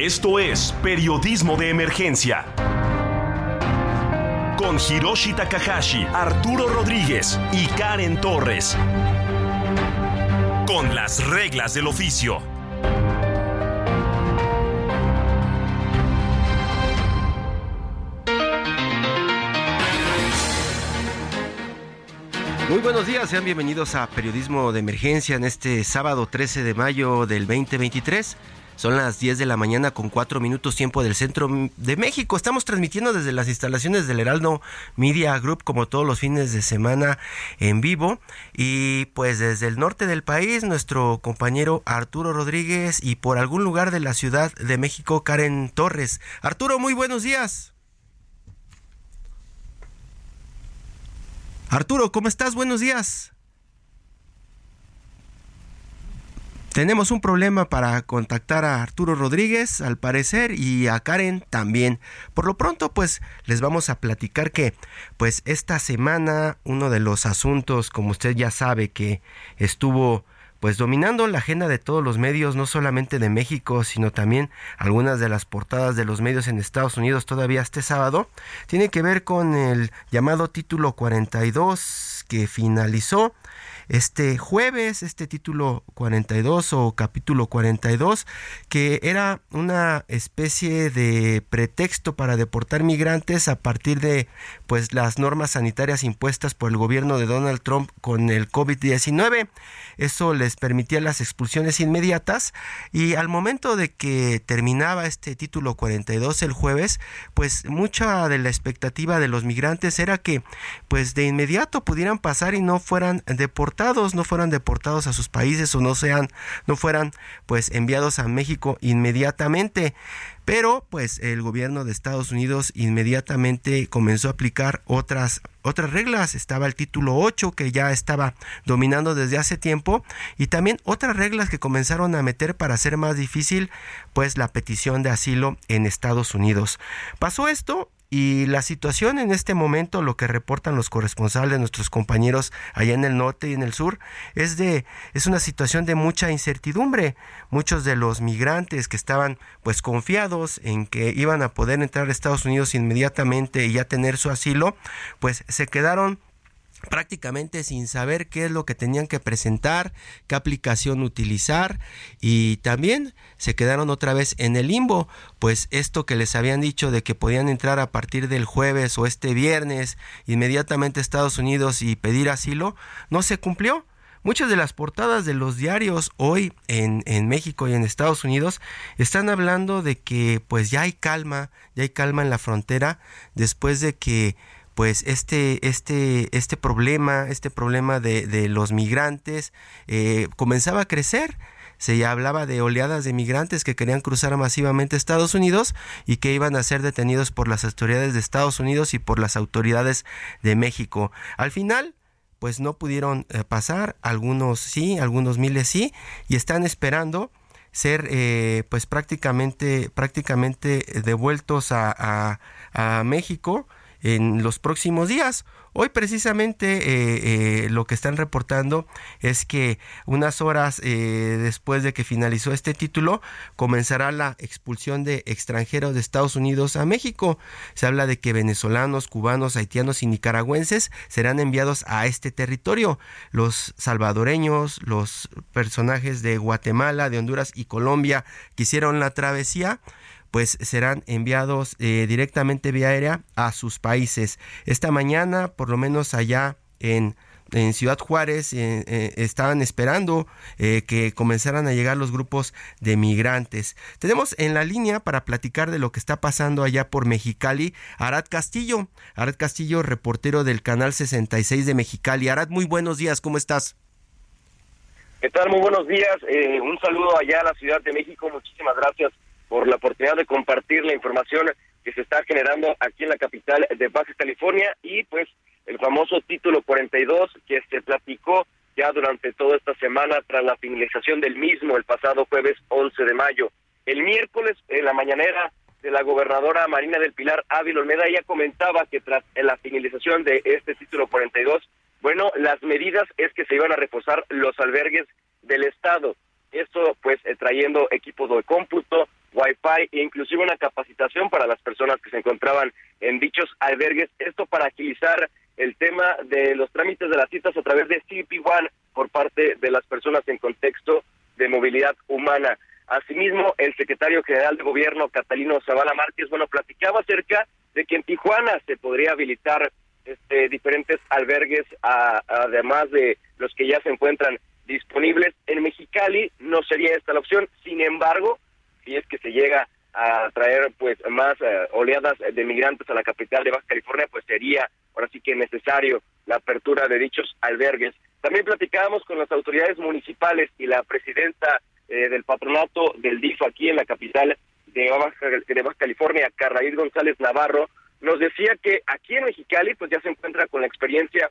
Esto es Periodismo de Emergencia. Con Hiroshi Takahashi, Arturo Rodríguez y Karen Torres. Con las reglas del oficio. Muy buenos días, sean bienvenidos a Periodismo de Emergencia en este sábado 13 de mayo del 2023. Son las 10 de la mañana con 4 minutos tiempo del centro de México. Estamos transmitiendo desde las instalaciones del Heraldo Media Group como todos los fines de semana en vivo. Y pues desde el norte del país, nuestro compañero Arturo Rodríguez y por algún lugar de la Ciudad de México, Karen Torres. Arturo, muy buenos días. Arturo, ¿cómo estás? Buenos días. Tenemos un problema para contactar a Arturo Rodríguez, al parecer, y a Karen también. Por lo pronto, pues les vamos a platicar que, pues esta semana, uno de los asuntos, como usted ya sabe, que estuvo pues dominando la agenda de todos los medios, no solamente de México, sino también algunas de las portadas de los medios en Estados Unidos todavía este sábado, tiene que ver con el llamado título 42 que finalizó este jueves, este título 42 o capítulo 42, que era una especie de pretexto para deportar migrantes a partir de pues las normas sanitarias impuestas por el gobierno de Donald Trump con el COVID-19. Eso les permitía las expulsiones inmediatas y al momento de que terminaba este título 42 el jueves, pues mucha de la expectativa de los migrantes era que pues de inmediato pudieran pasar y no fueran deportados no fueran deportados a sus países o no sean no fueran pues enviados a México inmediatamente pero pues el gobierno de Estados Unidos inmediatamente comenzó a aplicar otras otras reglas, estaba el título 8 que ya estaba dominando desde hace tiempo y también otras reglas que comenzaron a meter para hacer más difícil pues la petición de asilo en Estados Unidos. Pasó esto y la situación en este momento, lo que reportan los corresponsales, nuestros compañeros allá en el norte y en el sur, es de es una situación de mucha incertidumbre. Muchos de los migrantes que estaban pues confiados en que iban a poder entrar a Estados Unidos inmediatamente y ya tener su asilo, pues se quedaron prácticamente sin saber qué es lo que tenían que presentar, qué aplicación utilizar y también se quedaron otra vez en el limbo, pues esto que les habían dicho de que podían entrar a partir del jueves o este viernes inmediatamente a Estados Unidos y pedir asilo, no se cumplió. Muchas de las portadas de los diarios hoy en, en, México y en Estados Unidos están hablando de que pues ya hay calma, ya hay calma en la frontera después de que pues este, este, este problema, este problema de, de los migrantes eh, comenzaba a crecer. Se hablaba de oleadas de migrantes que querían cruzar masivamente Estados Unidos y que iban a ser detenidos por las autoridades de Estados Unidos y por las autoridades de México. Al final, pues no pudieron eh, pasar, algunos sí, algunos miles sí, y están esperando ser eh, pues prácticamente prácticamente devueltos a, a, a México en los próximos días. Hoy precisamente eh, eh, lo que están reportando es que unas horas eh, después de que finalizó este título comenzará la expulsión de extranjeros de Estados Unidos a México. Se habla de que venezolanos, cubanos, haitianos y nicaragüenses serán enviados a este territorio. Los salvadoreños, los personajes de Guatemala, de Honduras y Colombia que hicieron la travesía pues serán enviados eh, directamente vía aérea a sus países. Esta mañana, por lo menos allá en en Ciudad Juárez eh, eh, estaban esperando que comenzaran a llegar los grupos de migrantes. Tenemos en la línea para platicar de lo que está pasando allá por Mexicali, Arad Castillo. Arad Castillo, reportero del canal 66 de Mexicali. Arad, muy buenos días, ¿cómo estás? ¿Qué tal? Muy buenos días. Eh, un saludo allá a la Ciudad de México. Muchísimas gracias por la oportunidad de compartir la información que se está generando aquí en la capital de Baja California y pues el famoso título 42 que se platicó ya durante toda esta semana tras la finalización del mismo el pasado jueves 11 de mayo. El miércoles en la mañanera de la gobernadora Marina del Pilar Ávila Olmeda ya comentaba que tras la finalización de este título 42 bueno, las medidas es que se iban a reforzar los albergues del Estado. Esto, pues, eh, trayendo equipos de cómputo, wifi e inclusive una capacitación para las personas que se encontraban en dichos albergues. Esto para agilizar el tema de los trámites de las citas a través de CP One por parte de las personas en contexto de movilidad humana. Asimismo, el secretario general de gobierno, Catalino Zavala Márquez, bueno, platicaba acerca de que en Tijuana se podría habilitar este, diferentes albergues, además de los que ya se encuentran disponibles. En Mexicali no sería esta la opción, sin embargo, si es que se llega a traer pues más eh, oleadas de migrantes a la capital de Baja California, pues sería ahora sí que necesario la apertura de dichos albergues. También platicábamos con las autoridades municipales y la presidenta eh, del patronato del DIF aquí en la capital de Baja, California, Carraíz González Navarro, nos decía que aquí en Mexicali pues ya se encuentra con la experiencia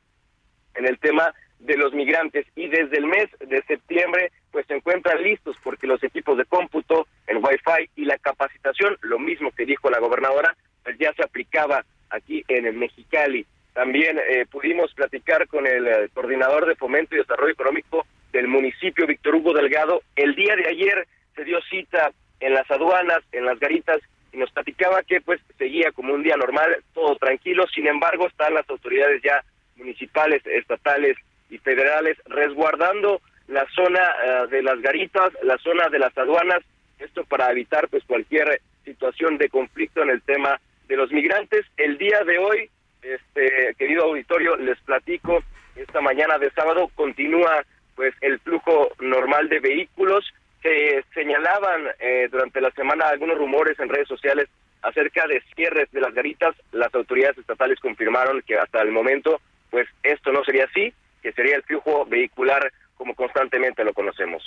en el tema de los migrantes y desde el mes de septiembre pues se encuentran listos porque los equipos de cómputo, el wifi y la capacitación, lo mismo que dijo la gobernadora, pues ya se aplicaba aquí en el Mexicali. También eh, pudimos platicar con el eh, coordinador de fomento y desarrollo económico del municipio, Víctor Hugo Delgado. El día de ayer se dio cita en las aduanas, en las garitas y nos platicaba que pues seguía como un día normal, todo tranquilo, sin embargo están las autoridades ya municipales, estatales y federales resguardando la zona eh, de las garitas, la zona de las aduanas, esto para evitar pues cualquier situación de conflicto en el tema de los migrantes. El día de hoy, este querido auditorio, les platico, esta mañana de sábado continúa pues el flujo normal de vehículos, se señalaban eh, durante la semana algunos rumores en redes sociales acerca de cierres de las garitas. Las autoridades estatales confirmaron que hasta el momento, pues esto no sería así, que sería el flujo vehicular como constantemente lo conocemos.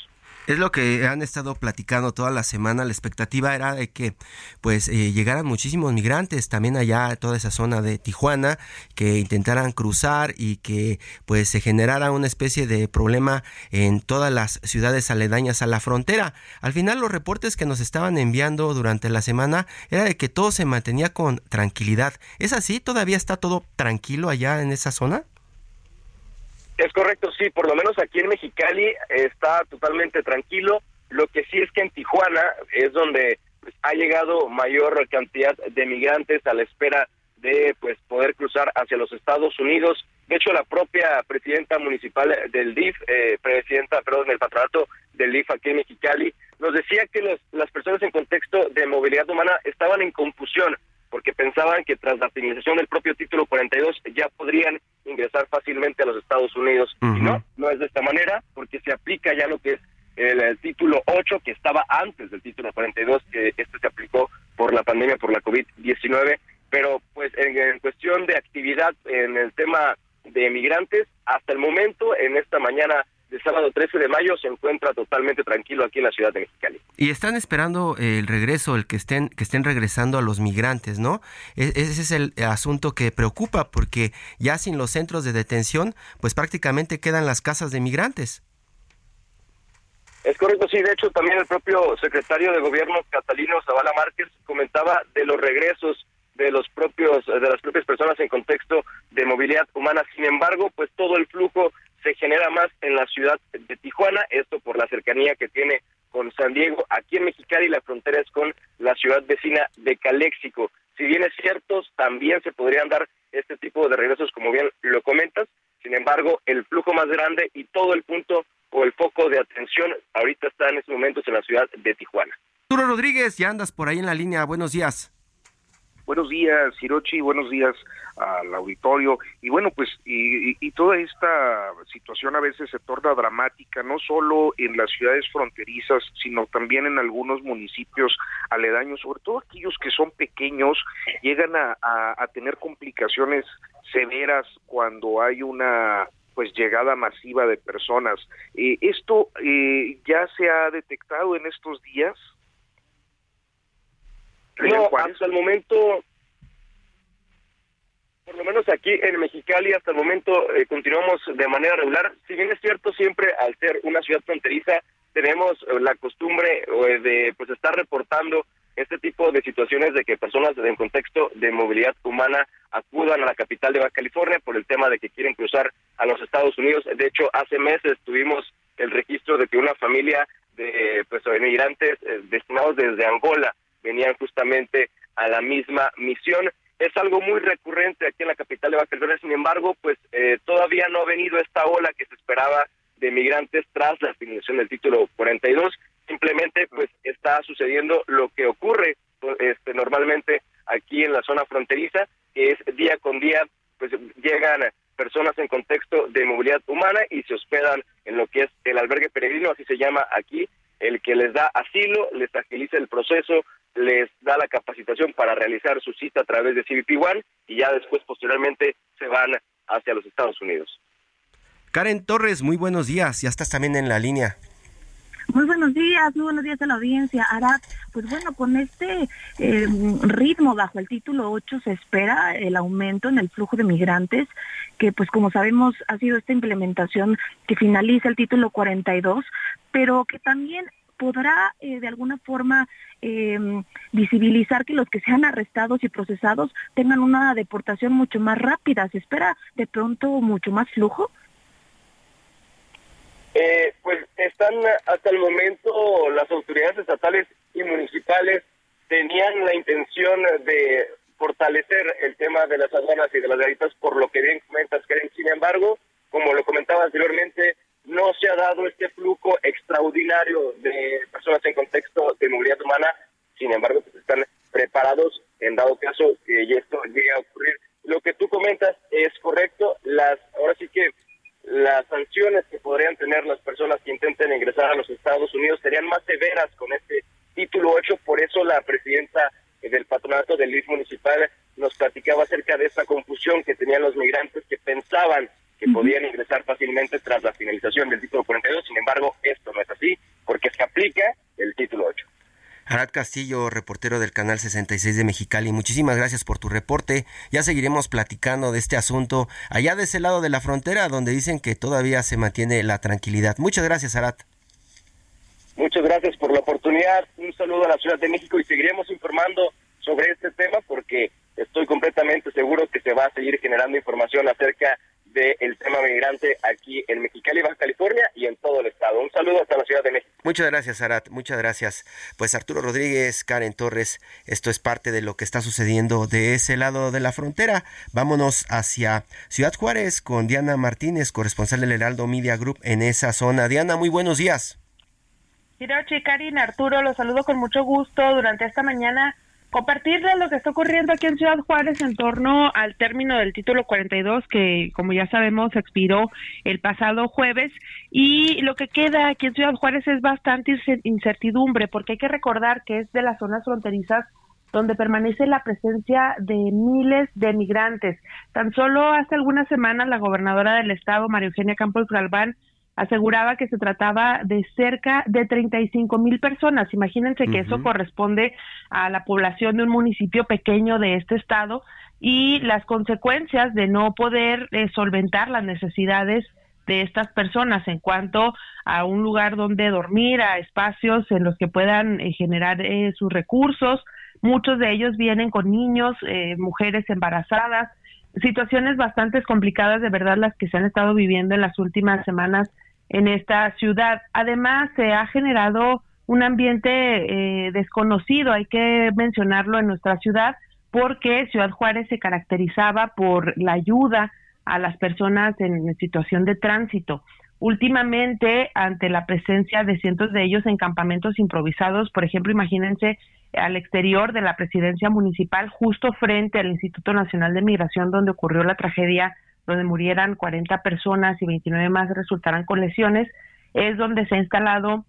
Es lo que han estado platicando toda la semana. La expectativa era de que pues eh, llegaran muchísimos migrantes también allá a toda esa zona de Tijuana, que intentaran cruzar y que pues se generara una especie de problema en todas las ciudades aledañas a la frontera. Al final los reportes que nos estaban enviando durante la semana era de que todo se mantenía con tranquilidad. ¿Es así? ¿Todavía está todo tranquilo allá en esa zona? Es correcto, sí, por lo menos aquí en Mexicali está totalmente tranquilo. Lo que sí es que en Tijuana es donde pues, ha llegado mayor cantidad de migrantes a la espera de pues poder cruzar hacia los Estados Unidos. De hecho, la propia presidenta municipal del DIF, eh, presidenta, perdón, del patronato del DIF aquí en Mexicali, nos decía que las personas en contexto de movilidad humana estaban en confusión porque pensaban que tras la finalización del propio título 42 ya podrían ingresar fácilmente a los Estados Unidos. Y no, no es de esta manera, porque se aplica ya lo que es el, título 8, que estaba antes del título 42, que este se aplicó por la pandemia, por la COVID-19. Pero pues en cuestión de actividad en el tema de migrantes, hasta el momento, en esta mañana de sábado 13 de mayo se encuentra totalmente tranquilo aquí en la ciudad de Mexicali. Y están esperando el regreso, el que estén que estén regresando a los migrantes, ¿no? E, ese es el asunto que preocupa porque ya sin los centros de detención, pues prácticamente quedan las casas de migrantes. Es correcto, sí. De hecho, también el propio secretario de Gobierno, Catalino Zavala Márquez, comentaba de los regresos de los propios de las propias personas en contexto de movilidad humana. Sin embargo, pues todo el flujo genera más en la ciudad de Tijuana, esto por la cercanía que tiene con San Diego. Aquí en Mexicali la frontera es con la ciudad vecina de Caléxico. Si bien es cierto, también se podrían dar este tipo de regresos, como bien lo comentas. Sin embargo, el flujo más grande y todo el punto o el foco de atención ahorita está en estos momentos en la ciudad de Tijuana. Arturo Rodríguez, ya andas por ahí en la línea. Buenos días. Buenos días, Hirochi, buenos días al auditorio. Y bueno, pues, y, toda esta situación a veces se torna dramática, no solo en las ciudades fronterizas, sino también en algunos municipios aledaños, sobre todo aquellos que son pequeños, llegan a, a tener complicaciones severas cuando hay una pues llegada masiva de personas. Eh, ¿Esto eh, ya se ha detectado en estos días? No, hasta el momento, por lo menos aquí en Mexicali, hasta el momento eh, continuamos de manera regular. Si bien es cierto, siempre al ser una ciudad fronteriza, tenemos la costumbre de pues estar reportando este tipo de situaciones de que personas en contexto de movilidad humana acudan a la capital de Baja California por el tema de que quieren cruzar a los Estados Unidos. De hecho, hace meses tuvimos el registro de que una familia de pues inmigrantes eh, destinados desde Angola venían justamente a la misma misión. Es algo muy recurrente aquí en la capital de Baja California, sin embargo, pues eh, todavía no ha venido esta ola que se esperaba de migrantes tras la finalización del título 42 simplemente pues está sucediendo lo que ocurre este normalmente aquí en la zona fronteriza, que es día con día pues llegan personas en contexto de movilidad humana y se hospedan en lo que es el albergue peregrino, así se llama aquí, el que les da asilo, les agiliza el proceso, les da la capacitación para realizar su cita a través de CBP One y ya después posteriormente se van hacia los Estados Unidos. Karen Torres, muy buenos días, ya estás también en la línea. Muy buenos días, muy buenos días a la audiencia. Arad, pues bueno, con este eh, ritmo bajo el título 8 se espera el aumento en el flujo de migrantes, que pues como sabemos ha sido esta implementación que finaliza el título 42, pero que también podrá eh, de alguna forma em, visibilizar que los que sean arrestados y procesados tengan una deportación mucho más rápida. ¿Se espera de pronto mucho más flujo? Eh, pues están hasta el momento las autoridades estatales y municipales tenían la intención de fortalecer el tema de las aduanas y de las garitas por lo que bien comentas, Karen. Sin embargo, como lo comentaba anteriormente, no se ha dado este flujo extraordinario de personas en contexto de movilidad humana. Sin embargo, pues están preparados en dado caso que esto llegue a ocurrir. Lo que tú comentas es correcto. Las ahora sí que las sanciones que podrían tener las personas que intenten ingresar a los Estados Unidos serían más severas con este título 8, por eso la presidenta del patronato del LIF municipal nos platicaba acerca de esa confusión que tenían los migrantes que pensaban que podían ingresar fácilmente tras la finalización del título 42, sin embargo, esto no es así, porque se aplica el título 8. Arad Castillo, reportero del Canal 66 de Mexicali, muchísimas gracias por tu reporte. Ya seguiremos platicando de este asunto allá de ese lado de la frontera, donde dicen que todavía se mantiene la tranquilidad. Muchas gracias, Arad. Muchas gracias por la oportunidad. Un saludo a la Ciudad de México y seguiremos informando sobre este tema porque estoy completamente seguro que se va a seguir generando información acerca del tema migrante aquí en Mexicali, Baja California y en todo el estado. Un saludo hasta la Ciudad de México. Muchas gracias, Arat. Muchas gracias. Pues Arturo Rodríguez, Karen Torres, esto es parte de lo que está sucediendo de ese lado de la frontera. Vámonos hacia Ciudad Juárez con Diana Martínez, corresponsal del Heraldo Media Group en esa zona. Diana, muy buenos días. Hirochi, Karin, Arturo, los saludo con mucho gusto durante esta mañana compartirles lo que está ocurriendo aquí en Ciudad Juárez en torno al término del título 42 que como ya sabemos expiró el pasado jueves y lo que queda aquí en Ciudad Juárez es bastante incertidumbre porque hay que recordar que es de las zonas fronterizas donde permanece la presencia de miles de migrantes. Tan solo hace algunas semanas la gobernadora del estado, María Eugenia Campos Galván, aseguraba que se trataba de cerca de 35 mil personas. Imagínense que eso corresponde a la población de un municipio pequeño de este estado y las consecuencias de no poder eh, solventar las necesidades de estas personas en cuanto a un lugar donde dormir, a espacios en los que puedan eh, generar eh, sus recursos. Muchos de ellos vienen con niños, mujeres embarazadas, situaciones bastante complicadas de verdad las que se han estado viviendo en las últimas semanas en esta ciudad. Además, se ha generado un ambiente eh, desconocido, hay que mencionarlo en nuestra ciudad, porque Ciudad Juárez se caracterizaba por la ayuda a las personas en situación de tránsito. Últimamente, ante la presencia de cientos de ellos en campamentos improvisados, por ejemplo, imagínense al exterior de la presidencia municipal, justo frente al Instituto Nacional de Migración, donde ocurrió la tragedia donde murieran 40 personas y 29 más resultaran con lesiones, es donde se ha instalado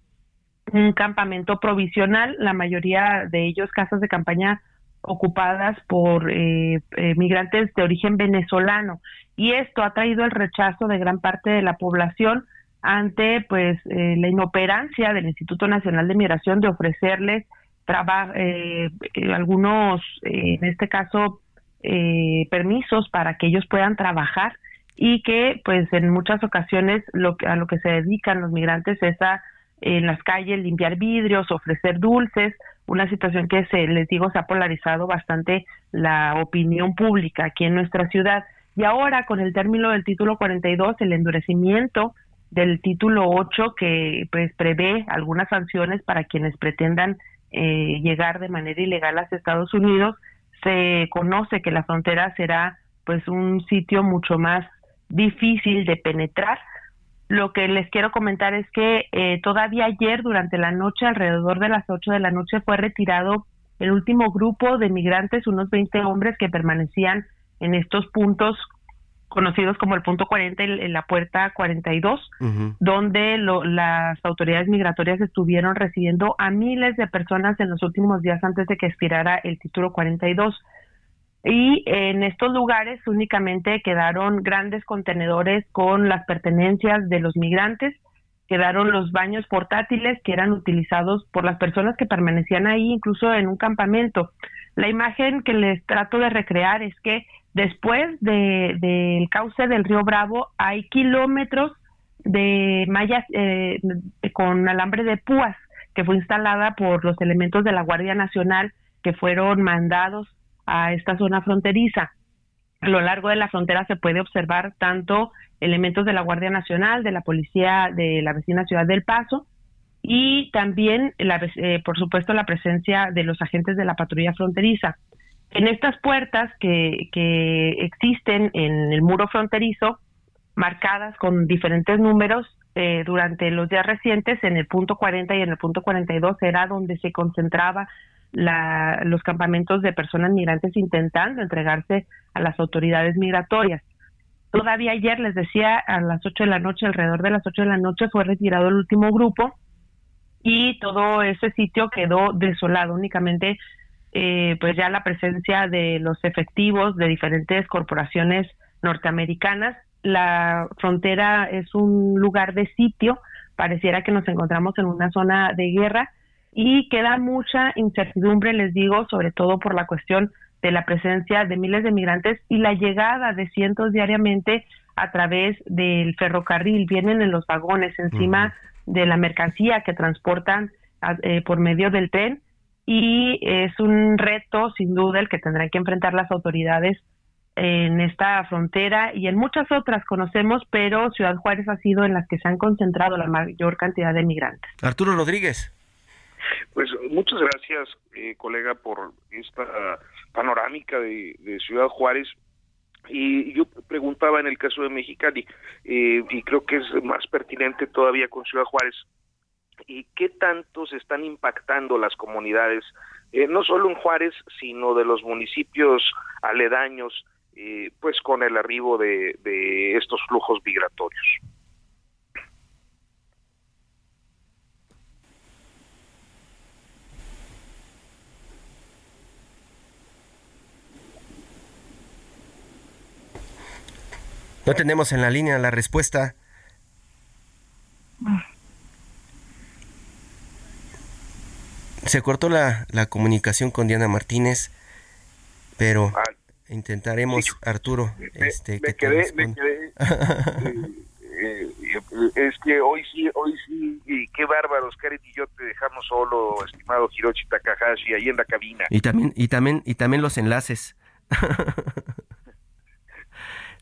un campamento provisional, la mayoría de ellos casas de campaña ocupadas por eh, eh, migrantes de origen venezolano. Y esto ha traído el rechazo de gran parte de la población ante pues eh, la inoperancia del Instituto Nacional de Migración de ofrecerles trabajo algunos en este caso permisos para que ellos puedan trabajar y que pues en muchas ocasiones lo a lo que se dedican los migrantes es a en las calles limpiar vidrios, ofrecer dulces, una situación que se les digo se ha polarizado bastante la opinión pública aquí en nuestra ciudad. Y ahora con el término del título 42, el endurecimiento del título 8 que pues prevé algunas sanciones para quienes pretendan eh, llegar de manera ilegal a Estados Unidos, se conoce que la frontera será pues un sitio mucho más difícil de penetrar. Lo que les quiero comentar es que eh, todavía ayer durante la noche, alrededor de las 8 de la noche, fue retirado el último grupo de migrantes, unos 20 hombres que permanecían en estos puntos conocidos como el punto 40 en la puerta 42, donde las autoridades migratorias estuvieron recibiendo a miles de personas en los últimos días antes de que expirara el título 42 y en estos lugares únicamente quedaron grandes contenedores con las pertenencias de los migrantes, quedaron los baños portátiles que eran utilizados por las personas que permanecían ahí, incluso en un campamento. La imagen que les trato de recrear es que después del cauce del río Bravo hay kilómetros de mallas eh, con alambre de púas que fue instalada por los elementos de la Guardia Nacional que fueron mandados a esta zona fronteriza. A lo largo de la frontera se puede observar tanto elementos de la Guardia Nacional, de la Policía de la vecina ciudad del Paso y también, eh, por supuesto, la presencia de los agentes de la patrulla fronteriza. En estas puertas que, que existen en el muro fronterizo, marcadas con diferentes números, eh, durante los días recientes, en el punto 40 y en el punto 42 era donde se concentraba la, los campamentos de personas migrantes intentando entregarse a las autoridades migratorias. Todavía ayer les decía a las 8 de la noche, alrededor de las 8 de la noche fue retirado el último grupo y todo ese sitio quedó desolado, únicamente eh, pues ya la presencia de los efectivos de diferentes corporaciones norteamericanas. La frontera es un lugar de sitio, pareciera que nos encontramos en una zona de guerra y queda mucha incertidumbre, les digo, sobre todo por la cuestión de la presencia de miles de migrantes y la llegada de cientos diariamente a través del ferrocarril. Vienen en los vagones encima de la mercancía que transportan eh, por medio del tren y es un reto sin duda el que tendrán que enfrentar las autoridades en esta frontera y en muchas otras conocemos, pero Ciudad Juárez ha sido en las que se han concentrado la mayor cantidad de migrantes. Arturo Rodríguez. Pues muchas gracias, eh, colega, por esta panorámica de, Ciudad Juárez. Y yo preguntaba en el caso de Mexicali, eh, y creo que es más pertinente todavía con Ciudad Juárez, ¿y qué tanto se están impactando las comunidades, eh, no solo en Juárez, sino de los municipios aledaños, pues con el arribo de estos flujos migratorios? No tenemos en la línea la respuesta. Se cortó la, la comunicación con Diana Martínez, pero ah, intentaremos, Arturo. este, me, quedé, me quedé eh, eh, es que hoy sí, hoy sí, y qué bárbaros, Karen y yo te dejamos solo, estimado Hiroshi Takahashi, ahí en la cabina. Y también, y también, y también los enlaces.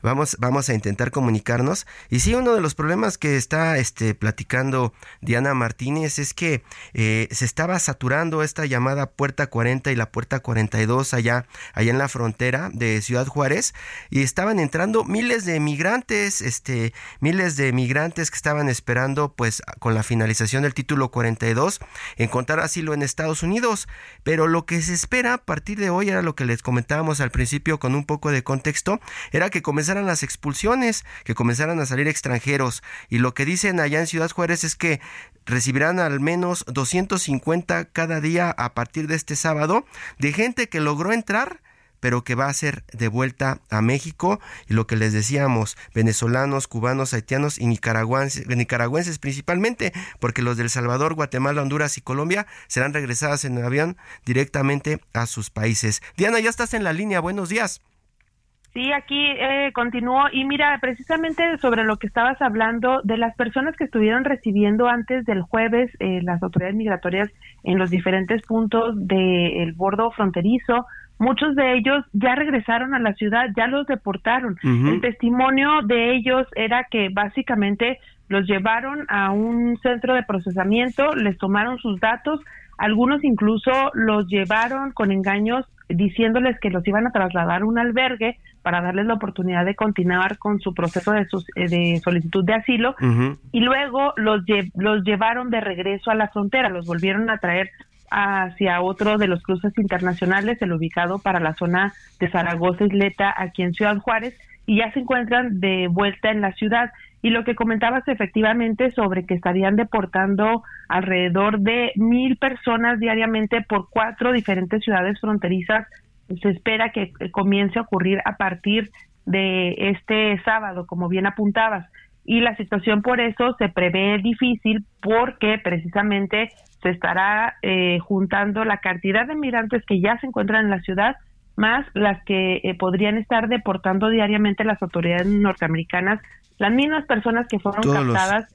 Vamos, vamos a intentar comunicarnos. Y sí, uno de los problemas que está este, platicando Diana Martínez es que eh, se estaba saturando esta llamada puerta 40 y la puerta 42 allá, allá en la frontera de Ciudad Juárez y estaban entrando miles de migrantes, este, miles de migrantes que estaban esperando pues con la finalización del título 42 encontrar asilo en Estados Unidos. Pero lo que se espera a partir de hoy era lo que les comentábamos al principio con un poco de contexto, era que comenzara comenzaran las expulsiones, que comenzaran a salir extranjeros. Y lo que dicen allá en Ciudad Juárez es que recibirán al menos 250 cada día a partir de este sábado de gente que logró entrar pero que va a ser de vuelta a México y lo que les decíamos, venezolanos, cubanos, haitianos y nicaragüenses, nicaragüenses principalmente, porque los del Salvador, Guatemala, Honduras y Colombia serán regresadas en avión directamente a sus países. Diana, ya estás en la línea, buenos días. Sí, aquí eh, continúo y mira, precisamente sobre lo que estabas hablando de las personas que estuvieron recibiendo antes del jueves eh, las autoridades migratorias en los diferentes puntos del bordo fronterizo, Muchos de ellos ya regresaron a la ciudad, ya los deportaron. El testimonio de ellos era que básicamente los llevaron a un centro de procesamiento, les tomaron sus datos, algunos incluso los llevaron con engaños diciéndoles que los iban a trasladar a un albergue para darles la oportunidad de continuar con su proceso de, de solicitud de asilo y luego los, los llevaron de regreso a la frontera, los volvieron a traer hacia otro de los cruces internacionales, el ubicado para la zona de Zaragoza Isleta, aquí en Ciudad Juárez, y ya se encuentran de vuelta en la ciudad. Y lo que comentabas efectivamente sobre que estarían deportando alrededor de mil personas diariamente por cuatro diferentes ciudades fronterizas, se espera que comience a ocurrir a partir de este sábado, como bien apuntabas. Y la situación por eso se prevé difícil porque precisamente se estará eh, juntando la cantidad de migrantes que ya se encuentran en la ciudad más las que eh, podrían estar deportando diariamente las autoridades norteamericanas, las mismas personas que fueron captadas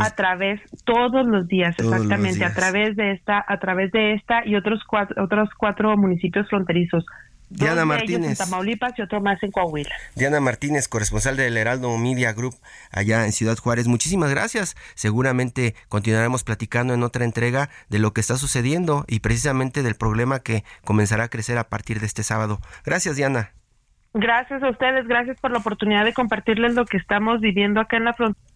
a través todos los días, exactamente, a través de esta, a través de esta y otros cuatro, otros cuatro municipios fronterizos. Diana Martínez. en Tamaulipas y otro más en Coahuila. Diana Martínez, corresponsal del Heraldo Media Group allá en Ciudad Juárez. Muchísimas gracias. Seguramente continuaremos platicando en otra entrega de lo que está sucediendo y precisamente del problema que comenzará a crecer a partir de este sábado. Gracias, Diana. Gracias a ustedes, gracias por la oportunidad de compartirles lo que estamos viviendo acá en la frontera.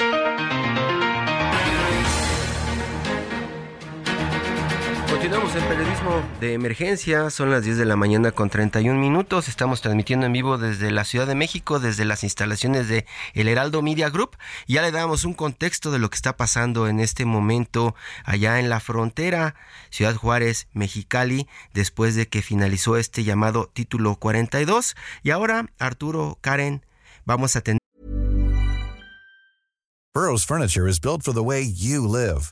Continuamos periodismo de emergencia, son las 10 de la mañana con 31 minutos, estamos transmitiendo en vivo desde la Ciudad de México, desde las instalaciones de El Heraldo Media Group, ya le damos un contexto de lo que está pasando en este momento allá en la frontera, Ciudad Juárez, Mexicali, después de que finalizó este llamado título 42, y ahora Arturo, Karen, vamos a tener... Burroughs Furniture is built for the way you live.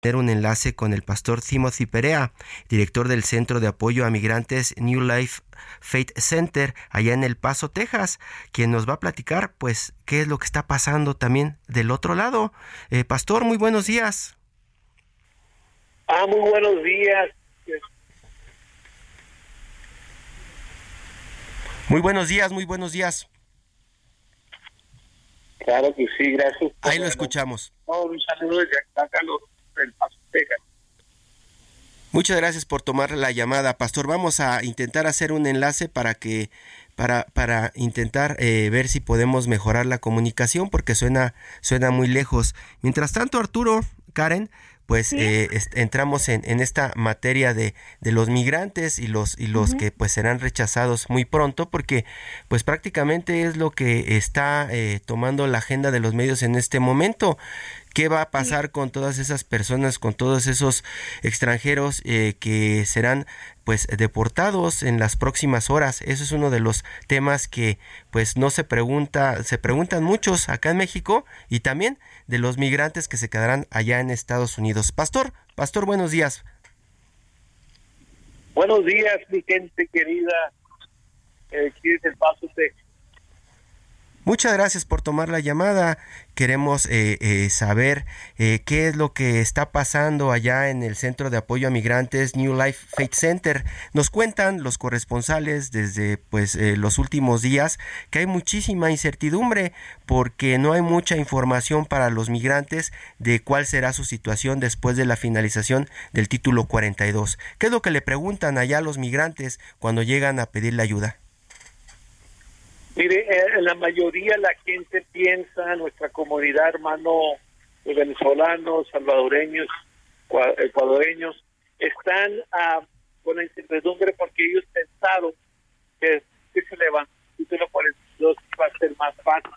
Tener un enlace con el pastor Timothy Perea, director del Centro de Apoyo a Migrantes New Life Faith Center allá en El Paso, Texas, quien nos va a platicar pues qué es lo que está pasando también del otro lado. Eh, pastor, muy buenos días. Ah, muy buenos días. Muy buenos días, muy buenos días. Claro que sí, gracias. Ahí lo escuchamos. un saludo desde acá, del Paso, Texas. Muchas gracias por tomar la llamada, Pastor. Vamos a intentar hacer un enlace para que para, para intentar eh, ver si podemos mejorar la comunicación porque suena suena muy lejos. Mientras tanto, Arturo, Karen, pues eh, entramos en, en, esta materia de, de, los migrantes y los y los que pues serán rechazados muy pronto porque pues prácticamente es lo que está eh, tomando la agenda de los medios en este momento qué va a pasar con todas esas personas, con todos esos extranjeros eh, que serán pues deportados en las próximas horas. Eso es uno de los temas que pues no se pregunta, se preguntan muchos acá en México y también de los migrantes que se quedarán allá en Estados Unidos. Pastor, pastor, buenos días. Buenos días, mi gente querida. Eh, el paso de Muchas gracias por tomar la llamada. Queremos eh, eh, saber eh, qué es lo que está pasando allá en el Centro de Apoyo a Migrantes New Life Faith Center. Nos cuentan los corresponsales desde pues los últimos días que hay muchísima incertidumbre porque no hay mucha información para los migrantes de cuál será su situación después de la finalización del título 42. ¿Qué es lo que le preguntan allá a los migrantes cuando llegan a pedir la ayuda? Mire, eh, la mayoría la gente piensa, nuestra comunidad, hermano, venezolanos, salvadoreños, ecuadoreños, están uh, con la incertidumbre porque ellos pensaron que, que se levantan los va a ser más fácil,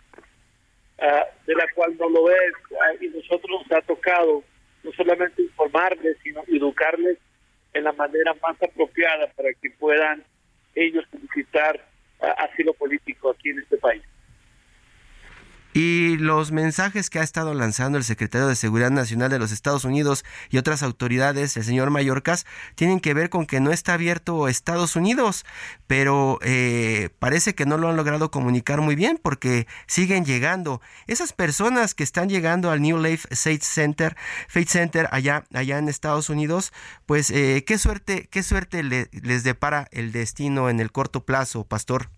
ah, de la cual no lo es, ah, y nosotros nos ha tocado no solamente informarles, sino educarles en la manera más apropiada para que puedan ellos solicitar asilo político aquí en este país. Y los mensajes que ha estado lanzando el secretario de Seguridad Nacional de los Estados Unidos y otras autoridades, el señor Mayorkas, tienen que ver con que no está abierto Estados Unidos, pero eh, parece que no lo han logrado comunicar muy bien porque siguen llegando. Esas personas que están llegando al New Life Faith Center, Center allá, allá en Estados Unidos, pues eh, qué suerte, qué suerte les depara el destino en el corto plazo, pastor.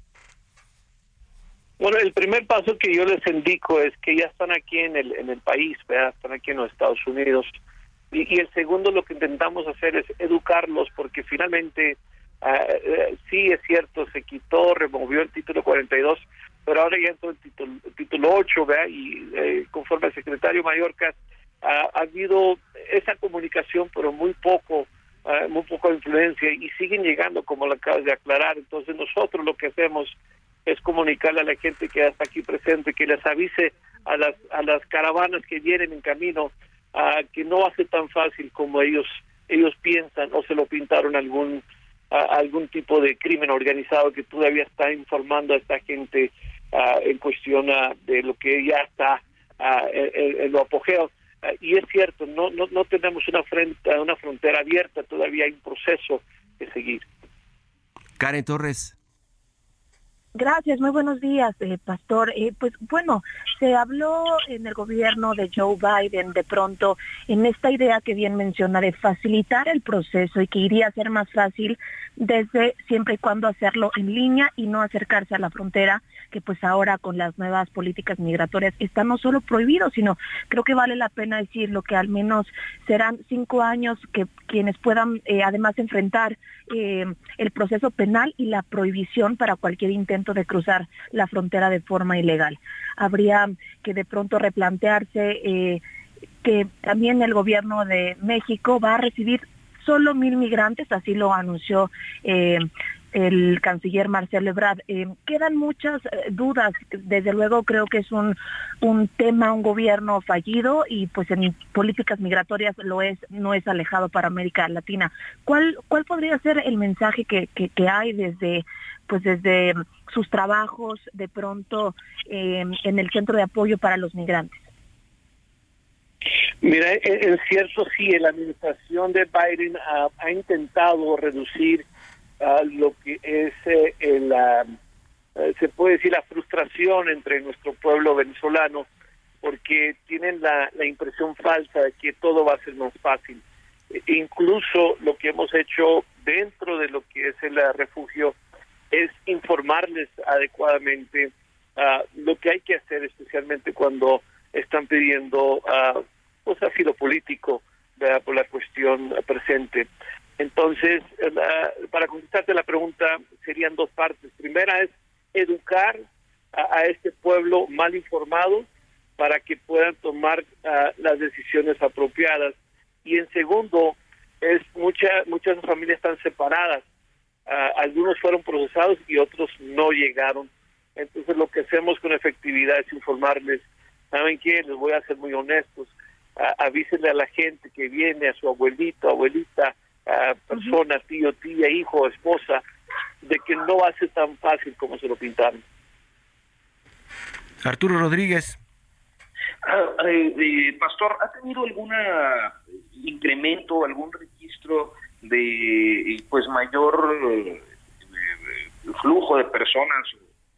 Bueno, el primer paso que yo les indico es que ya están aquí en el, en el país, ¿verdad? están aquí en los Estados Unidos. Y, el segundo, lo que intentamos hacer es educarlos, porque finalmente, ah, eh, sí es cierto, se quitó, removió el título 42, pero ahora ya entró el título, título 8, ¿verdad? y eh, conforme al secretario Mallorca, ha habido esa comunicación, pero muy poco, uh, muy poco influencia, y siguen llegando, como lo acabas de aclarar. Entonces, nosotros lo que hacemos es comunicarle a la gente que está aquí presente, que les avise a las, a las caravanas que vienen en camino, a que no hace tan fácil como ellos ellos piensan o se lo pintaron algún algún tipo de crimen organizado que todavía está informando a esta gente en cuestión de lo que ya está en, lo apogeo. y es cierto, no, no, no tenemos una, frente, una frontera abierta, todavía hay un proceso que seguir. Karen Torres. Gracias, muy buenos días, eh, Pastor. Eh, pues bueno, se habló en el gobierno de Joe Biden de pronto en esta idea que bien menciona de facilitar el proceso y que iría a ser más fácil desde siempre y cuando hacerlo en línea y no acercarse a la frontera, que pues ahora con las nuevas políticas migratorias está no solo prohibido, sino creo que vale la pena decirlo que al menos serán cinco años que quienes puedan eh, además enfrentar el proceso penal y la prohibición para cualquier intento de cruzar la frontera de forma ilegal. Habría que de pronto replantearse eh, que también el gobierno de México va a recibir solo mil migrantes, así lo anunció eh, el canciller Marcelo Ebrard. Eh, quedan muchas dudas, desde luego creo que es un, un tema, un gobierno fallido y pues en políticas migratorias lo es, no es alejado para América Latina. ¿Cuál, cuál podría ser el mensaje que, que, hay desde pues desde sus trabajos de pronto eh, en el centro de apoyo para los migrantes? Mira, en cierto sí, la administración de Biden ha, intentado reducir uh, lo que es eh, la, eh, se puede decir, la frustración entre nuestro pueblo venezolano, porque tienen la, la impresión falsa de que todo va a ser más fácil. E incluso lo que hemos hecho dentro de lo que es el refugio es informarles adecuadamente uh, lo que hay que hacer, especialmente cuando están pidiendo uh, pues sido político por la cuestión presente. Entonces, para contestarte la pregunta, serían dos partes. Primera es educar a, este pueblo mal informado para que puedan tomar las decisiones apropiadas. Y en segundo, es mucha, muchas familias están separadas. Algunos fueron procesados y otros no llegaron. Entonces, lo que hacemos con efectividad es informarles. ¿Saben qué? Les voy a ser muy honestos avísenle a la gente que viene, a su abuelito, abuelita, a persona, tío, tía, hijo, esposa, de que no va a ser tan fácil como se lo pintaron. Arturo Rodríguez. Ah, eh, pastor, ¿ha tenido algún incremento, algún registro de pues mayor eh, flujo de personas,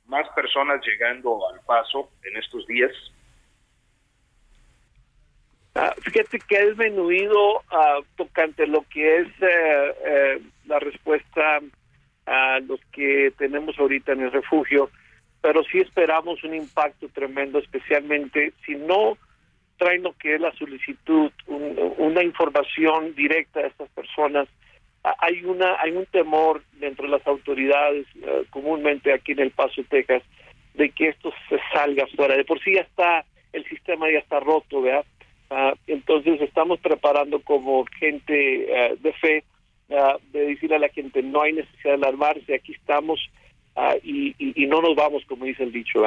más personas llegando al paso en estos días? Ah, fíjate que ha disminuido uh, tocante lo que es eh, eh, la respuesta a los que tenemos ahorita en el refugio, pero sí esperamos un impacto tremendo, especialmente si no traen lo que es la solicitud, una información directa a estas personas. Ah, hay una hay un temor dentro de las autoridades, eh, comúnmente aquí en El Paso, Texas, de que esto se salga fuera. De por sí ya está, el sistema ya está roto, ¿verdad? Ah, entonces estamos preparando como gente ah, de fe ah, de decirle a la gente no hay necesidad de alarmarse, aquí estamos y, no nos vamos como dice el dicho.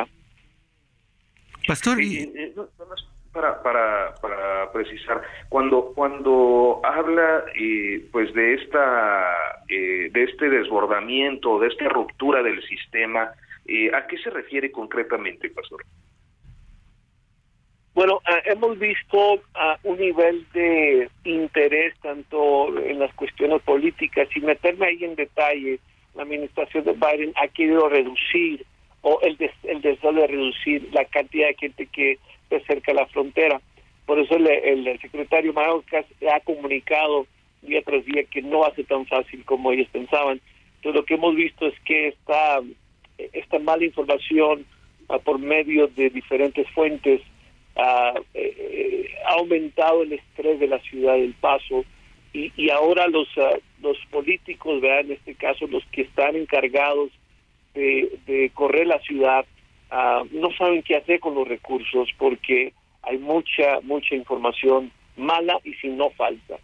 Pastor, para, para, para precisar, cuando cuando habla eh, pues de esta eh, de este desbordamiento, de esta ruptura del sistema, eh, ¿a qué se refiere concretamente, pastor? Bueno, ah, hemos visto un nivel de interés tanto en las cuestiones políticas, sin meterme ahí en detalle, la administración de Biden ha querido reducir o el, el deseo de reducir la cantidad de gente que se acerca a la frontera. Por eso el, el, secretario Mayorkas ha comunicado día tras día que no hace tan fácil como ellos pensaban. Entonces lo que hemos visto es que esta, esta mala información ah, por medio de diferentes fuentes ha, eh, ha aumentado el estrés de la ciudad del Paso y, y ahora los, ah, los políticos, vean en este caso los que están encargados de, de correr la ciudad, uh, no saben qué hacer con los recursos porque hay mucha, mucha información mala y si no falta.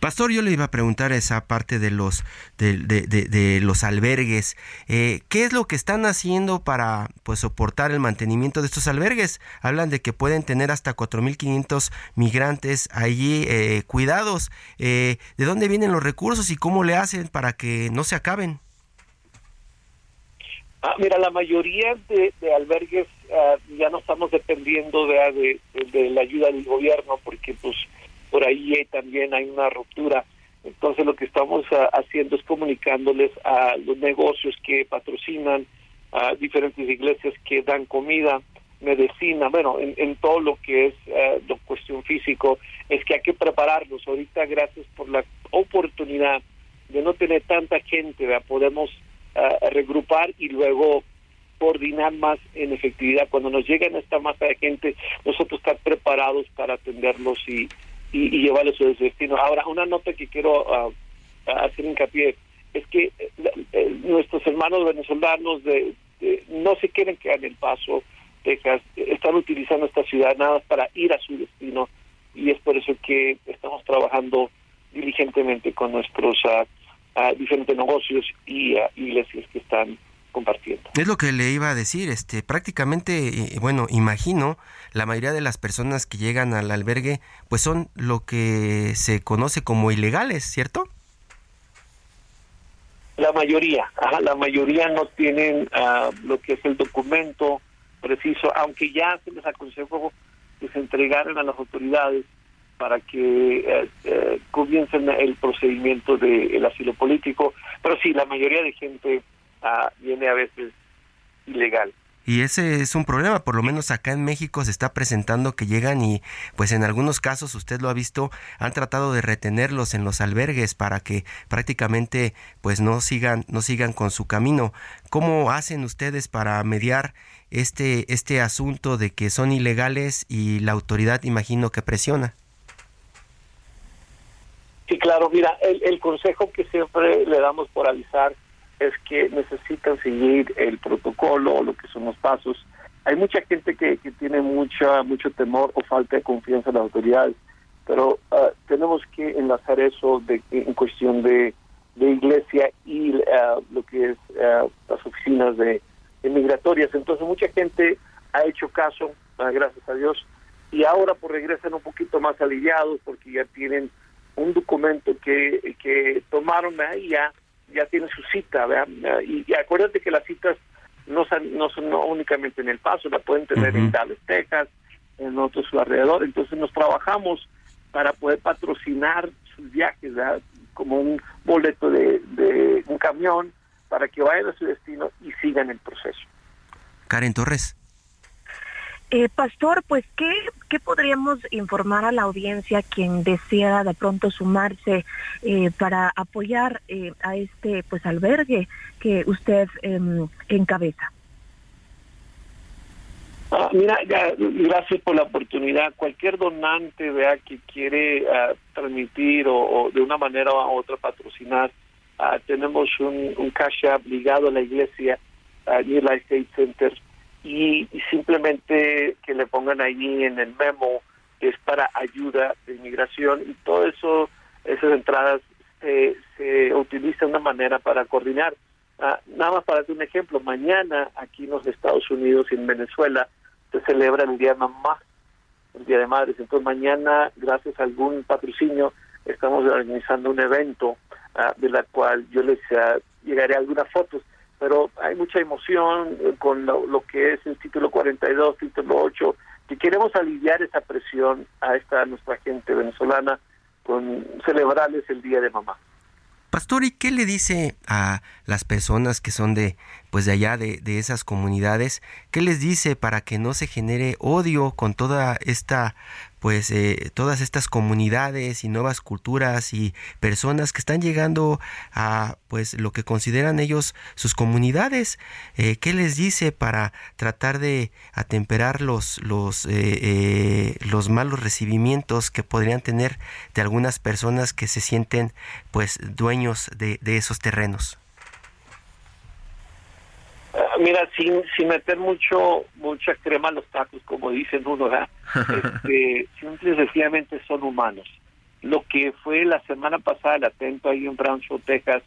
Pastor, yo le iba a preguntar esa parte de los de, de, de, los albergues. Eh, ¿Qué es lo que están haciendo para pues soportar el mantenimiento de estos albergues? Hablan de que pueden tener hasta 4.500 migrantes allí eh, cuidados. Eh, ¿De dónde vienen los recursos y cómo le hacen para que no se acaben? Ah, mira, la mayoría de, albergues ah, ya no estamos dependiendo de, la ayuda del gobierno porque pues por ahí también hay una ruptura. Entonces lo que estamos ah, haciendo es comunicándoles a los negocios que patrocinan, a diferentes iglesias que dan comida, medicina, bueno, en, todo lo que es uh, la cuestión físico, es que hay que prepararnos. Ahorita, gracias por la oportunidad de no tener tanta gente, podemos regrupar y luego coordinar más en efectividad. Cuando nos llegan esta masa de gente, nosotros estar preparados para atenderlos y, y, y llevarle su destino. Ahora, una nota que quiero uh, hacer hincapié es que eh, eh, nuestros hermanos venezolanos de, no se quieren quedar en El Paso, Texas, están utilizando esta ciudad para ir a su destino y es por eso que estamos trabajando diligentemente con nuestros uh, diferentes negocios y iglesias que están compartiendo. Es lo que le iba a decir, este, prácticamente, eh, bueno, imagino, la mayoría de las personas que llegan al albergue, pues son lo que se conoce como ilegales, ¿cierto? La mayoría, la mayoría no tienen ah, lo que es el documento preciso, aunque ya se les aconsejó que se entregaran a las autoridades para que eh, eh, comiencen el procedimiento del asilo político. Pero sí, la mayoría de gente ah, viene a veces ilegal. Y ese es un problema, por lo menos acá en México se está presentando que llegan y pues en algunos casos usted lo ha visto, han tratado de retenerlos en los albergues para que prácticamente pues no sigan no sigan con su camino. ¿Cómo hacen ustedes para mediar este este asunto de que son ilegales y la autoridad imagino que presiona? Sí, claro, mira, el, consejo que siempre le damos por avisar es que necesitan seguir el protocolo lo que son los pasos. Hay mucha gente que, que tiene mucha mucho temor o falta de confianza en las autoridades, pero ah, tenemos que enlazar eso de, en cuestión de, de iglesia y uh, lo que es uh, las oficinas de, de, migratorias. Entonces mucha gente ha hecho caso, uh, gracias a Dios, y ahora pues regresan un poquito más aliviados porque ya tienen un documento que, que tomaron ahí ya ya tiene su cita, ¿verdad? Y, y, acuérdate que las citas no son, no son únicamente en El Paso, la pueden tener en Dallas, Texas, en otros alrededor. Entonces nos trabajamos para poder patrocinar sus viajes, ¿verdad? como un boleto de, de un camión para que vayan a su destino y sigan el proceso. Karen Torres. Eh, Pastor, pues, ¿qué, ¿qué podríamos informar a la audiencia quien desea de pronto sumarse eh, para apoyar eh, a este pues albergue que usted em, encabeza? Ah, mira, gracias por la oportunidad. Cualquier donante vea que quiere uh, transmitir o, de una manera u otra patrocinar, uh, tenemos un, un cash app ligado a la iglesia, uh, New Life State Center, y, simplemente que le pongan ahí en el memo que es para ayuda de inmigración y todo eso, esas entradas se, se utiliza de una manera para coordinar. Uh, nada más para dar un ejemplo, mañana aquí en los Estados Unidos y en Venezuela se celebra el Día de Mamá, el Día de Madres. Entonces mañana, gracias a algún patrocinio, estamos organizando un evento uh, de la cual yo les uh, llegaré algunas fotos pero hay mucha emoción con lo, lo, que es el título 42, título 8, que queremos aliviar esa presión a esta nuestra gente venezolana con celebrarles el Día de Mamá. Pastor, ¿y qué le dice a las personas que son de pues de allá de, de, esas comunidades? ¿Qué les dice para que no se genere odio con toda esta pues eh, todas estas comunidades y nuevas culturas y personas que están llegando a pues lo que consideran ellos sus comunidades eh, qué les dice para tratar de atemperar los los eh, eh los malos recibimientos que podrían tener de algunas personas que se sienten pues dueños de, de esos terrenos mira, sin, sin meter mucho mucha crema a los tacos, como dicen uno, ¿verdad? Este, simple y sencillamente son humanos. Lo que fue la semana pasada el atento ahí en Brownsville, Texas,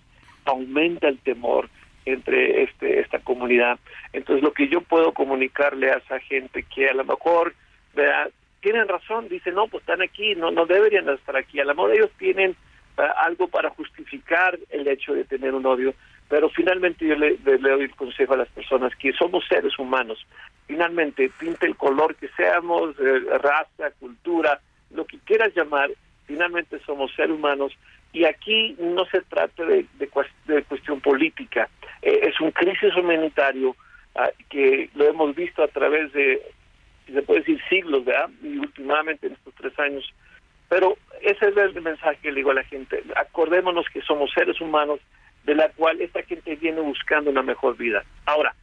aumenta el temor entre este esta comunidad. Entonces, lo que yo puedo comunicarle a esa gente que a lo mejor ¿verdad? tienen razón, dicen, no, pues están aquí, no no deberían estar aquí. A lo mejor ellos tienen algo para justificar el hecho de tener un odio, pero finalmente yo le, doy el consejo a las personas que somos seres humanos. Finalmente, pinte el color que seamos, eh, raza, cultura, lo que quieras llamar, finalmente somos seres humanos y aquí no se trata de, de, de cuestión política, eh, es un crisis humanitario uh, que lo hemos visto a través de, se puede decir, siglos, ¿verdad? Y últimamente en estos tres años. Pero ese es el mensaje que le digo a la gente. Acordémonos que somos seres humanos de la cual esta gente viene buscando una mejor vida. Ahora,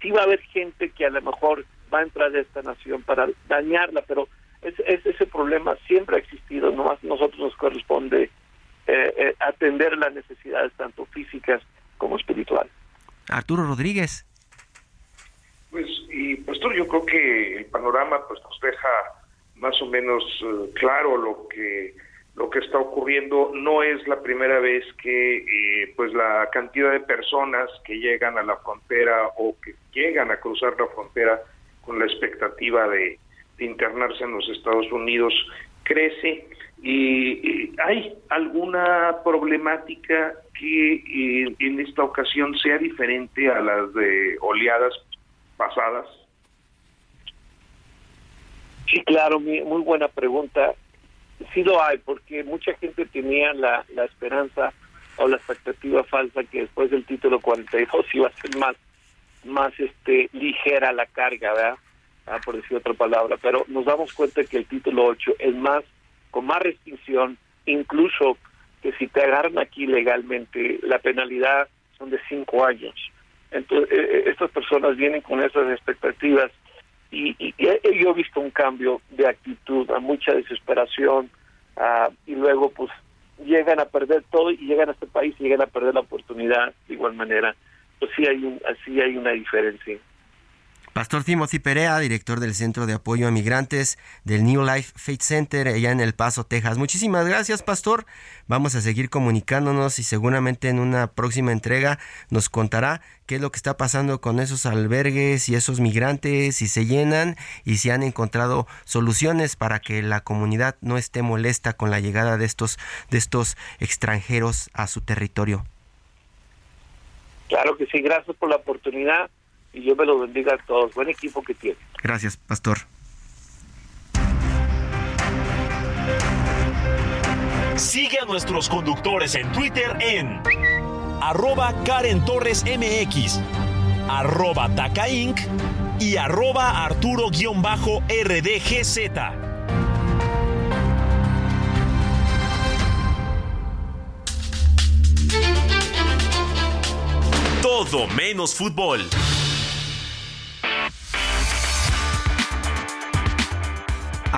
sí va a haber gente que a lo mejor va a entrar a esta nación para dañarla, pero es, es, ese problema siempre ha existido, nomás nosotros nos corresponde eh, eh, atender las necesidades tanto físicas como espirituales. Arturo Rodríguez. Pues, y Pastor, yo creo que el panorama pues nos deja más o menos uh, claro lo que lo que está ocurriendo no es la primera vez que eh, pues la cantidad de personas que llegan a la frontera o que llegan a cruzar la frontera con la expectativa de, internarse en los Estados Unidos crece y, hay alguna problemática que eh, en esta ocasión sea diferente a las de oleadas pasadas Sí, claro, muy buena pregunta. Sí lo hay, porque mucha gente tenía la, la esperanza o la expectativa falsa que después del título 42 iba a ser más más este ligera la carga, ¿verdad? Ah, por decir otra palabra, pero nos damos cuenta que el título 8 es más con más restricción, incluso que si te agarran aquí legalmente, la penalidad son de cinco años. Entonces, eh, eh, estas personas vienen con esas expectativas y, y, yo he visto un cambio de actitud, a mucha desesperación, uh, y luego pues llegan a perder todo y llegan a este país y llegan a perder la oportunidad de igual manera. Pues sí hay, un, sí hay una diferencia. Pastor Timothy Perea, director del Centro de Apoyo a Migrantes del New Life Faith Center allá en El Paso, Texas. Muchísimas gracias, Pastor. Vamos a seguir comunicándonos y seguramente en una próxima entrega nos contará qué es lo que está pasando con esos albergues y esos migrantes, si se llenan y si han encontrado soluciones para que la comunidad no esté molesta con la llegada de estos, de estos extranjeros a su territorio. Claro que sí, gracias por la oportunidad y yo me lo bendiga a todos. Buen equipo que tiene. Gracias, pastor. Sigue a nuestros conductores en Twitter en arroba Karen Torres MX, arroba Taca Inc. y arroba Arturo-RDGZ. Todo menos fútbol.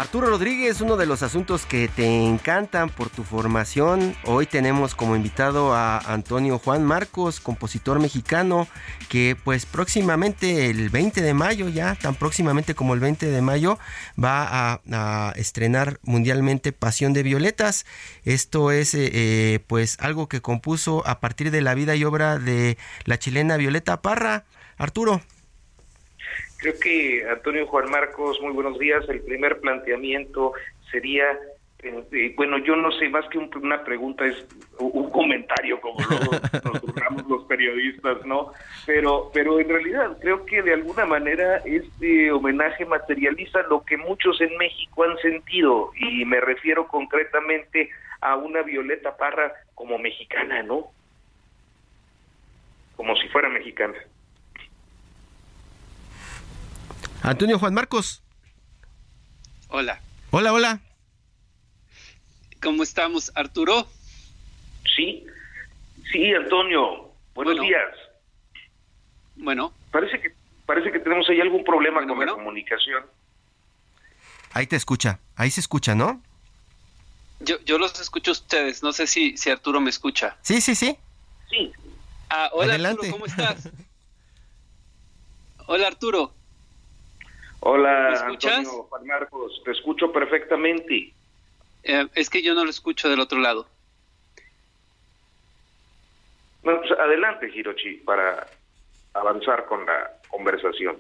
Arturo Rodríguez, uno de los asuntos que te encantan por tu formación. Hoy tenemos como invitado a Antonio Juan Marcos, compositor mexicano, que pues próximamente el 20 de mayo, ya tan próximamente como el 20 de mayo, va a, estrenar mundialmente Pasión de Violetas. Esto es eh, eh, pues algo que compuso a partir de la vida y obra de la chilena Violeta Parra. Arturo. Creo que Antonio Juan Marcos, muy buenos días. El primer planteamiento sería, eh, eh, bueno, yo no sé, más que una pregunta es un comentario, como luego nos los periodistas, ¿no? Pero, pero en realidad creo que de alguna manera este homenaje materializa lo que muchos en México han sentido y me refiero concretamente a una Violeta Parra como mexicana, ¿no? Como si fuera mexicana. Antonio Juan Marcos. Hola. Hola, hola. ¿Cómo estamos, Arturo? Sí, sí, Antonio. Buenos días. Bueno. Parece que parece que tenemos ahí algún problema con la comunicación. Ahí te escucha, ahí se escucha, ¿no? Yo, yo los escucho a ustedes, no sé si, si Arturo me escucha. Sí, sí, sí. Sí. Ah, hola Arturo, ¿cómo estás? hola Arturo. Hola, Antonio Juan Marcos, te escucho perfectamente. Eh, es que yo no lo escucho del otro lado. Pues adelante, Hirochi, para avanzar con la conversación.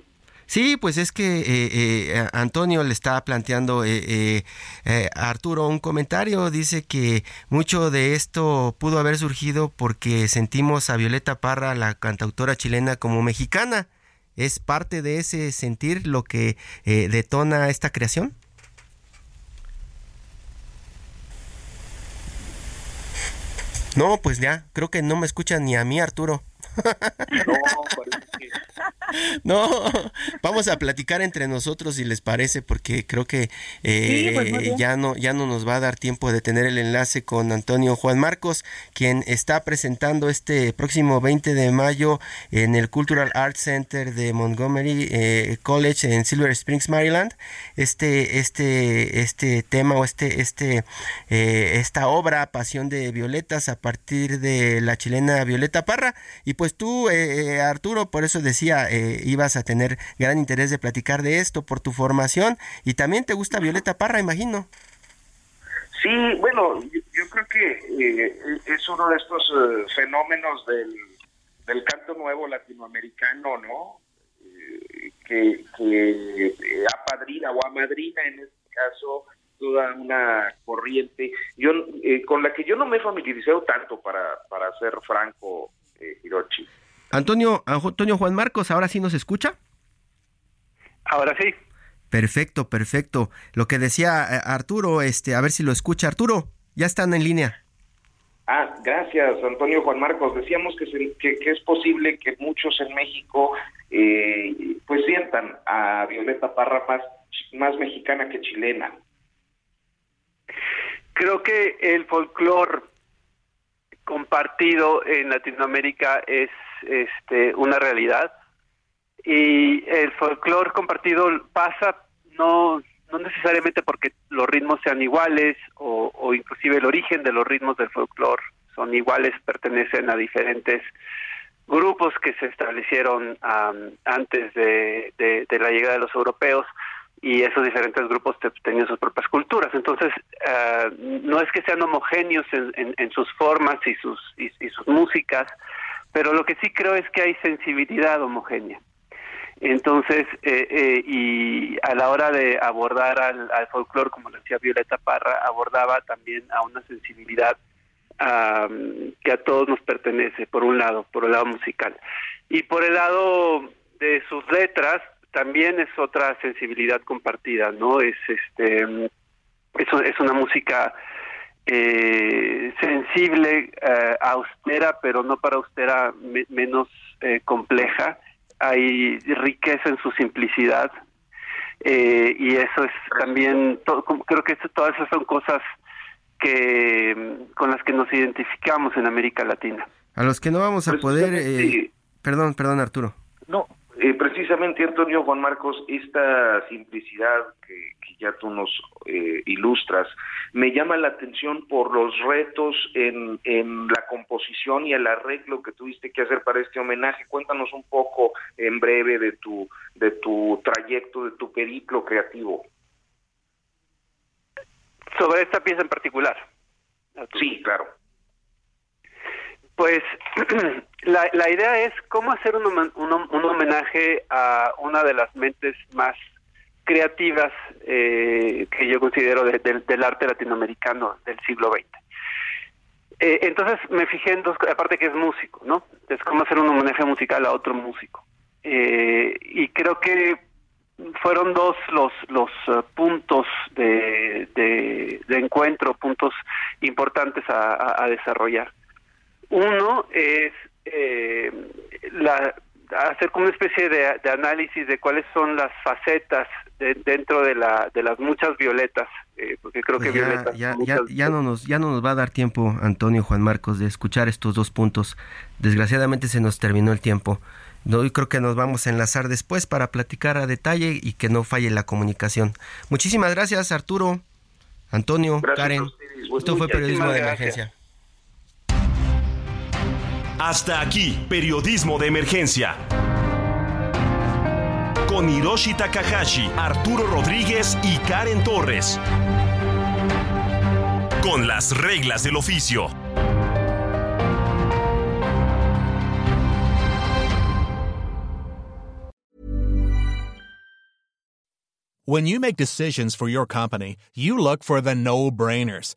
Sí, pues es que eh, eh, Antonio le está planteando a Arturo un comentario. Dice que mucho de esto pudo haber surgido porque sentimos a Violeta Parra, la cantautora chilena, como mexicana ¿Es parte de ese sentir lo que eh, detona esta creación? No, pues ya, creo que no me escuchan ni a mí, Arturo. No, no, vamos a platicar entre nosotros si les parece, porque creo que eh, pues, ya no ya no nos va a dar tiempo de tener el enlace con Antonio Juan Marcos, quien está presentando este próximo 20 de mayo en el Cultural Arts Center de Montgomery eh, College en Silver Springs, Maryland, este este este tema o este este eh, esta obra Pasión de Violetas a partir de la chilena Violeta Parra y pues tú Arturo por eso decía eh, ibas a tener gran interés de platicar de esto por tu formación y también te gusta Violeta Parra, imagino. Sí, bueno, yo, creo que eh, es uno de estos eh, fenómenos del, del canto nuevo latinoamericano, ¿no? que, que apadrina o amadrina en este caso toda una corriente yo con la que yo no me he tanto para, para ser franco, Hirochi. Antonio, Antonio Juan Marcos, ¿ahora sí nos escucha? Ahora sí. Perfecto, perfecto. Lo que decía eh, Arturo, este, a ver si lo escucha. Arturo, ya están en línea. Ah, gracias, Antonio Juan Marcos. Decíamos que, que, es posible que muchos en México eh, pues sientan a Violeta Parra más, más mexicana que chilena. Creo que el folclore compartido en Latinoamérica es este, una realidad. Y el folclore compartido pasa no no necesariamente porque los ritmos sean iguales o, inclusive el origen de los ritmos del folclore son iguales, pertenecen a diferentes grupos que se establecieron antes de, la llegada de los europeos y esos diferentes grupos tenían sus propias culturas. Entonces, ah, no es que sean homogéneos en, sus formas y sus, y sus músicas, pero lo que sí creo es que hay sensibilidad homogénea. Entonces, eh, eh, y a la hora de abordar al, al folclore, como decía Violeta Parra, abordaba también a una sensibilidad que a todos nos pertenece, por un lado, por el lado musical. Y por el lado de sus letras, también es otra sensibilidad compartida, ¿no? Es este es, es una música eh, sensible, eh, austera, pero no para austera menos eh, compleja hay riqueza en su simplicidad eh, y eso es también, creo que todas esas son cosas que con las que nos identificamos en América Latina. A los que no vamos a poder... Eh, perdón, perdón Arturo. No, eh, precisamente, Antonio Juan Marcos, esta simplicidad que, ya tú nos eh, ilustras, me llama la atención por los retos en, en la composición y el arreglo que tuviste que hacer para este homenaje. Cuéntanos un poco en breve de tu, de tu trayecto, de tu periplo creativo. Sobre esta pieza en particular. Sí, claro. Pues la, la idea es cómo hacer un, un, homenaje a una de las mentes más creativas eh, que yo considero del arte latinoamericano del siglo XX. Eh, entonces me fijé en dos, aparte que es músico, ¿no? Es cómo hacer un homenaje musical a otro músico. Eh, y creo que fueron dos los los puntos de, de, encuentro, puntos importantes a desarrollar. Uno es eh, la, hacer como una especie de, análisis de cuáles son las facetas dentro de, la, de las muchas violetas, eh, porque creo pues que violetas... Ya, ya, no nos, ya no nos va a dar tiempo, Antonio Juan Marcos, de escuchar estos dos puntos. Desgraciadamente se nos terminó el tiempo. No, y creo que nos vamos a enlazar después para platicar a detalle y que no falle la comunicación. Muchísimas gracias, Arturo, Antonio, Karen. Esto fue Periodismo de Emergencia. Hasta aquí, periodismo de emergencia. Con Hiroshi Takahashi, Arturo Rodríguez y Karen Torres. Con las reglas del oficio. When you make decisions for your company, you look for the no-brainers.